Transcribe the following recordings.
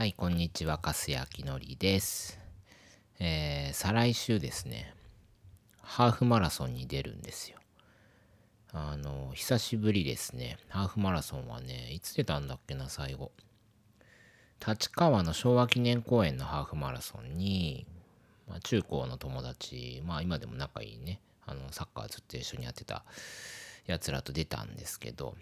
はい、こんにちは、かすやきのりです。えー、再来週ですね、ハーフマラソンに出るんですよ。あの、久しぶりですね。ハーフマラソンはね、いつ出たんだっけな、最後。立川の昭和記念公園のハーフマラソンに、まあ、中高の友達、まあ今でも仲いいね、あの、サッカーずっと一緒にやってたやつらと出たんですけど、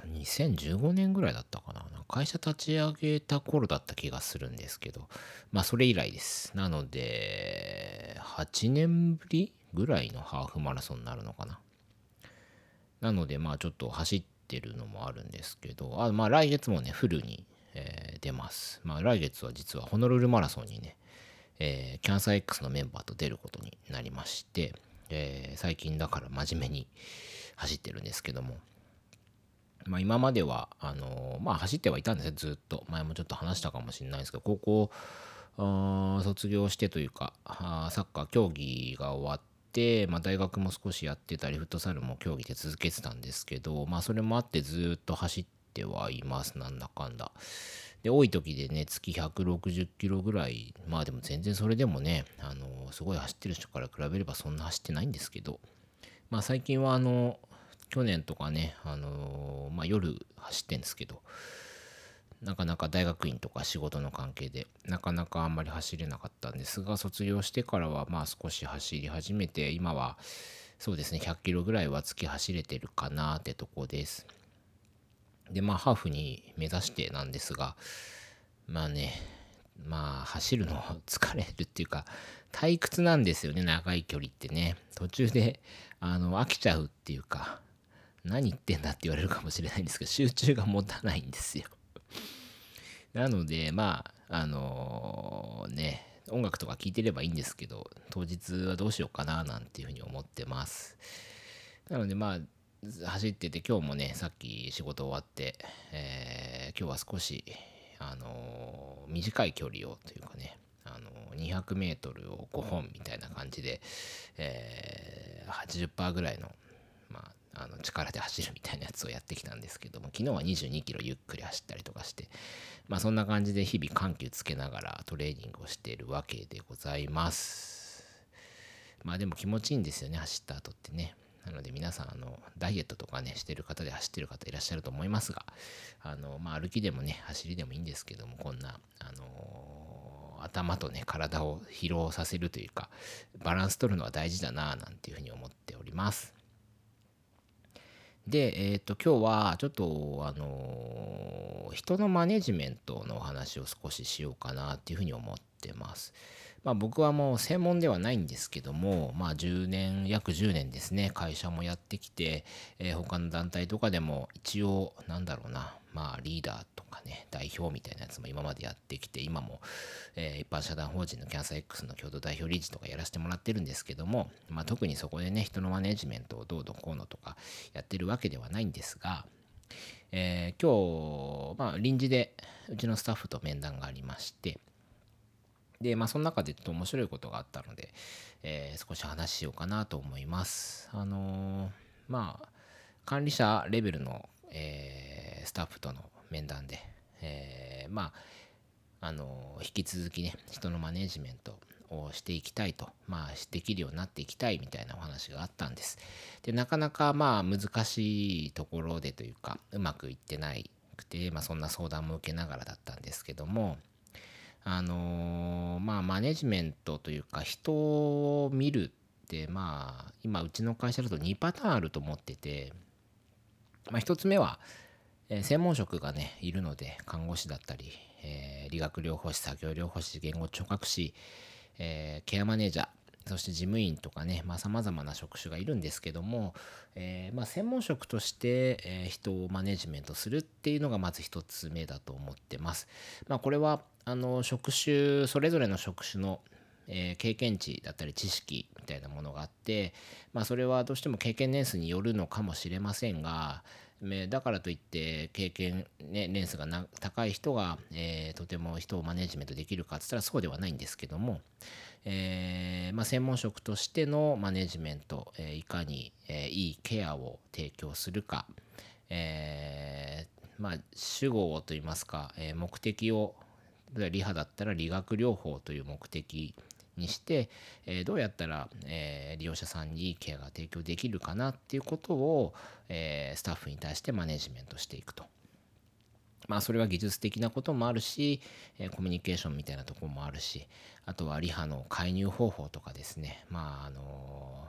2015年ぐらいだったかな。会社立ち上げた頃だった気がするんですけど。まあそれ以来です。なので8年ぶりぐらいのハーフマラソンになるのかな。なのでまあちょっと走ってるのもあるんですけど。あまあ来月もねフルに、えー出ます。まあ来月は実はホノルルマラソンにね、えーキャンサー X のメンバーと出ることになりまして、えー最近だから真面目に走ってるんですけども。まあ、今まではあのまあ走ってはいたんですよずっと。前もちょっと話したかもしれないですけど高校あ卒業してというかあサッカー競技が終わって、まあ、大学も少しやってたりフットサルも競技で続けてたんですけどまあそれもあってずっと走ってはいますなんだかんだ。で多い時でね月160キロぐらいまあでも全然それでもねあのすごい走ってる人から比べればそんな走ってないんですけどまあ最近はあの去年とかね、あのーまあ、夜走ってんですけどなかなか大学院とか仕事の関係でなかなかあんまり走れなかったんですが卒業してからはまあ少し走り始めて今はそうですね100キロぐらいは月走れてるかなってとこです。でまあハーフに目指してなんですがまあねまあ走るの疲れるっていうか退屈なんですよね長い距離ってね。途中であの飽きちゃうっていうか何言ってんだって言われるかもしれないんですけど集中が持たないんですよ。なのでまああのね音楽とか聴いてればいいんですけど当日はどうしようかななんていうふうに思ってます。なのでまあ走ってて今日もねさっき仕事終わって、えー今日は少しあの短い距離をというかねあの200メートルを5本みたいな感じで、えー80%ぐらいの,、あ、の力で走るみたいなやつをやってきたんですけども昨日は22キロゆっくり走ったりとかして、まあ、そんな感じで日々緩急つけながらトレーニングをしているわけでございます。まあでも気持ちいいんですよね走った後ってね。なので皆さんあのダイエットとかねしてる方で走ってる方いらっしゃると思いますがあの、まあ、歩きでもね走りでもいいんですけどもこんな、あの頭とね体を疲労させるというかバランス取るのは大事だななんていうふうに思っております。で、えっ、と、今日はちょっと、あのー人のマネジメントのお話を少ししようかなっていうふうに思ってます。まあ僕はもう専門ではないんですけども、まあ10年、約10年ですね、会社もやってきて、えー他の団体とかでも一応、なんだろうな、まあリーダーとかね、代表みたいなやつも今までやってきて、今も、えー一般社団法人のキャンサー X の共同代表理事とかやらせてもらってるんですけども、まあ特にそこでね、人のマネジメントをどうのこうのとかやってるわけではないんですが、えー今日、まあ、臨時でうちのスタッフと面談がありましてで、まあ、その中でちょっと面白いことがあったので、えー少し話しようかなと思います。あのーまあ管理者レベルの、えースタッフとの面談で、えーまああの引き続きね人のマネジメントをしていきたいとまあできるようになっていきたいみたいなお話があったんですでなかなかまあ難しいところでというかうまくいってないくて、まあ、そんな相談も受けながらだったんですけどもあのまあマネジメントというか人を見るってまあ今うちの会社だと2パターンあると思っててまあ、1つ目は、えー専門職がねいるので看護師だったり、えー理学療法士作業療法士言語聴覚士、えーケアマネージャーそして事務員とかねさまざ、まな職種がいるんですけども、えーまあ、専門職として、え人をマネジメントするっていうのがまず1つ目だと思ってます。まあ、これはあの職種それぞれの職種のえー経験値だったり知識みたいなものがあって、まあ、それはどうしても経験年数によるのかもしれませんがめだからといって経験、ね、年数がな高い人が、えーとても人をマネジメントできるかって言ったらそうではないんですけども、えーまあ、専門職としてのマネジメント、えーいかに、えいいケアを提供するか、えまあ、主語といいますか、え、目的を例えばリハだったら理学療法という目的にして、え、どうやったら、え、利用者さんにいいケアが提供できるかなっていうことを、え、スタッフに対してマネジメントしていくと。まあそれは技術的なこともあるし、えコミュニケーションみたいなとこもあるしあとはリハの介入方法とかですねまああの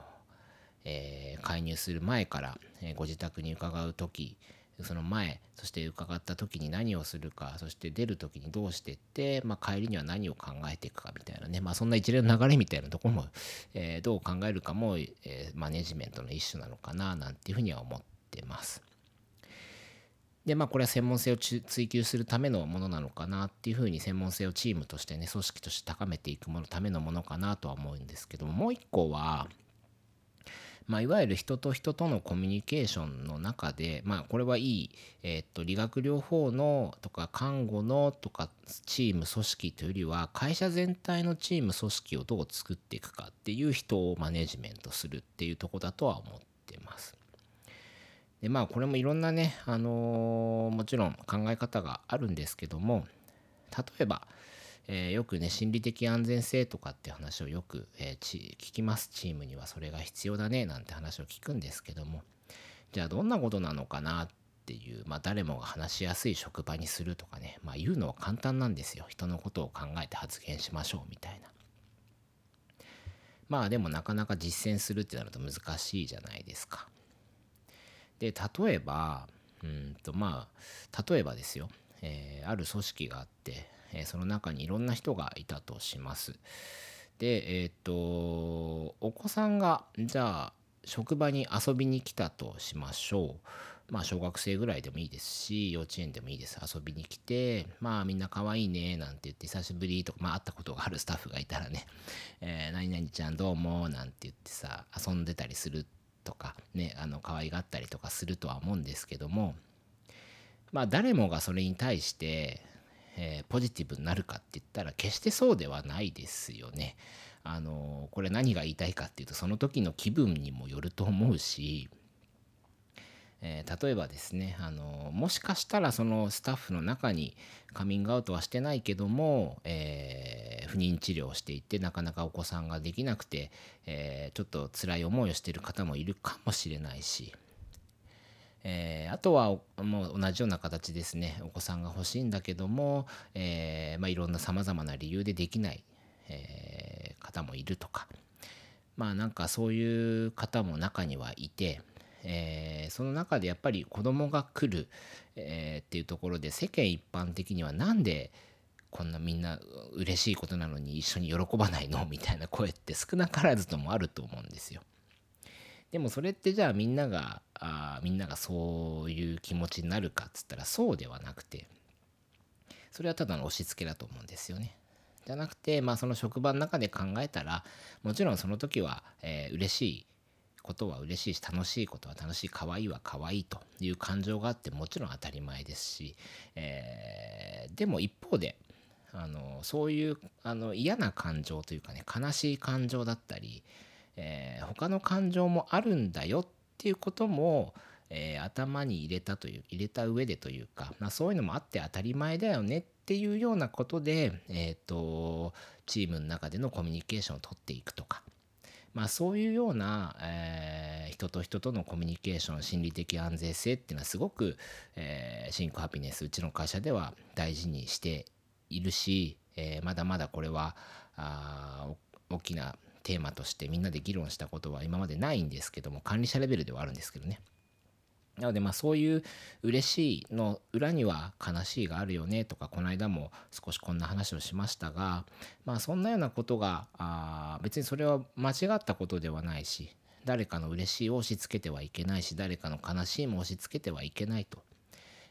え介入する前から、えご自宅に伺う時その前そして伺った時に何をするかそして出る時にどうしてって、まあ、帰りには何を考えていくかみたいなね、まあ、そんな一連の流れみたいなところも、えー、どう考えるかも、えー、マネジメントの一種なのかななんていうふうには思ってます。でまあこれは専門性を追求するためのものなのかなっていうふうに専門性をチームとしてね組織として高めていくものためのものかなとは思うんですけどももう一個はまあ、いわゆる人と人とのコミュニケーションの中で、まあ、これはいい、え、っと理学療法のとか看護のとかチーム組織というよりは会社全体のチーム組織をどう作っていくかっていう人をマネジメントするっていうとこだとは思ってます。でまあこれもいろんなね、あのー、もちろん考え方があるんですけども例えば、えー、よくね心理的安全性とかって話をよく、えー、聞きますチームにはそれが必要だねなんて話を聞くんですけどもじゃあどんなことなのかなっていう、まあ、誰もが話しやすい職場にするとかね、まあ、言うのは簡単なんですよ人のことを考えて発言しましょうみたいな。まあでもなかなか実践するってなると難しいじゃないですか。で例えばうんとまあ例えばですよ、えー、ある組織があってえその中にいろんな人がいたとします。で、えっ、と、お子さんが、じゃあ、職場に遊びに来たとしましょう。まあ、小学生ぐらいでもいいですし、幼稚園でもいいです。遊びに来て、まあ、みんな可愛いね、なんて言って、久しぶりとか、まあ、会ったことがあるスタッフがいたらね、えー、何々ちゃんどうも、なんて言ってさ、遊んでたりするとか、ね、あの、可愛がったりとかするとは思うんですけども、まあ、誰もがそれに対して、えー、ポジティブになるかって言ったら決してそうではないですよね。あのこれ何が言いたいかっていうとその時の気分にもよると思うし、えー、例えばですねあのもしかしたらそのスタッフの中にカミングアウトはしてないけども、えー、不妊治療をしていてなかなかお子さんができなくて、えー、ちょっと辛い思いをしてる方もいるかもしれないしえー、あとはもう同じような形ですね。お子さんが欲しいんだけども、えー、まあ、いろんなさまざまな理由でできない、えー、方もいるとか。まあなんかそういう方も中にはいて、えその中でやっぱり子供が来る、えっていうところで世間一般的には何でこんなみんな嬉しいことなのに一緒に喜ばないの？みたいな声って少なからずともあると思うんですよ。でもそれってじゃあみんながあみんながそういう気持ちになるかっつったらそうではなくてそれはただの押し付けだと思うんですよね。じゃなくてまあその職場の中で考えたらもちろんその時は、えー、嬉しいことは嬉しいし楽しいことは楽しい可愛いは可愛いという感情があってもちろん当たり前ですし、えー、でも一方であのそういうあの嫌な感情というかね悲しい感情だったり、えー、他の感情もあるんだよっていうことも、えー、頭に入れたという入れた上でというか、まあ、そういうのもあって当たり前だよねっていうようなことで、えーと、チームの中でのコミュニケーションをとっていくとか、まあ、そういうような、えー、人と人とのコミュニケーション心理的安全性っていうのはすごく、えー、シンクハピネスうちの会社では大事にしているし、えー、まだまだこれはあ大きなテーマとしてみんなで議論したことは今までないんですけども管理者レベルではあるんですけどね。なのでまあそういう嬉しいの裏には悲しいがあるよねとかこの間も少しこんな話をしましたがまあそんなようなことがあ別にそれは間違ったことではないし誰かの嬉しいを押し付けてはいけないし誰かの悲しいも押し付けてはいけないと、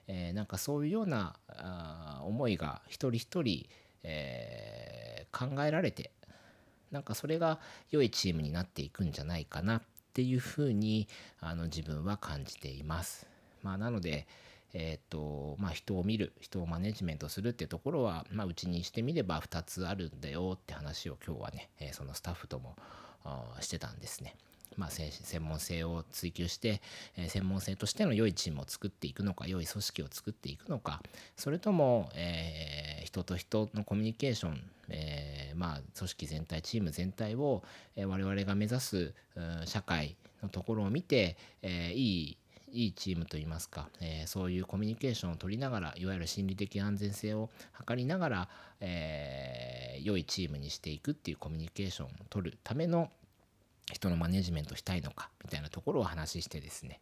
えー、なんかそういうようなあ思いが一人一人、えー、考えられてなんかそれが良いチームになっていくんじゃないかなっていうふうにあの自分は感じています。まあ、なので、えーとまあ、人を見る人をマネジメントするってところは、まあ、うちにしてみれば2つあるんだよって話を今日はね、えー、そのスタッフともしてたんですね。まあ、専門性を追求して、えー、専門性としての良いチームを作っていくのか良い組織を作っていくのかそれとも、えー、人と人のコミュニケーション、えー、まあ、組織全体チーム全体を、え我々が目指す社会のところを見て、えいいいいチームといいますか、えー、そういうコミュニケーションを取りながらいわゆる心理的安全性を図りながら、えー、良いチームにしていくっていうコミュニケーションを取るための人のマネジメントしたいのかみたいなところを話してですね、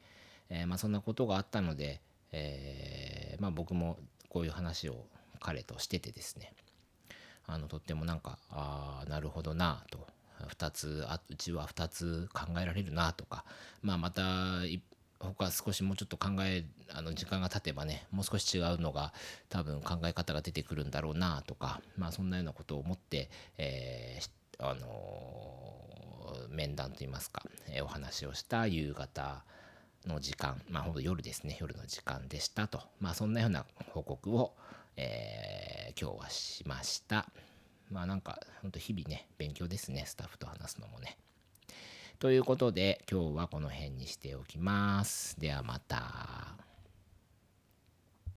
えー、まあ、そんなことがあったので、えまあ、僕もこういう話を彼としててですね。あのとってもなんかあなるほどなと。2つあうちは2つ考えられるなとか、まあ、また他少しもうちょっと考えあの時間が経てばねもう少し違うのが多分考え方が出てくるんだろうなとか。まあそんなようなことを思って、えー、あの、面談といいますか、え、お話をした夕方の時間まあほんと夜ですね夜の時間でしたとまあそんなような報告を、え今日はしましたまあなんかほんと日々ね勉強ですねスタッフと話すのもね。ということで今日はこの辺にしておきます。ではまた。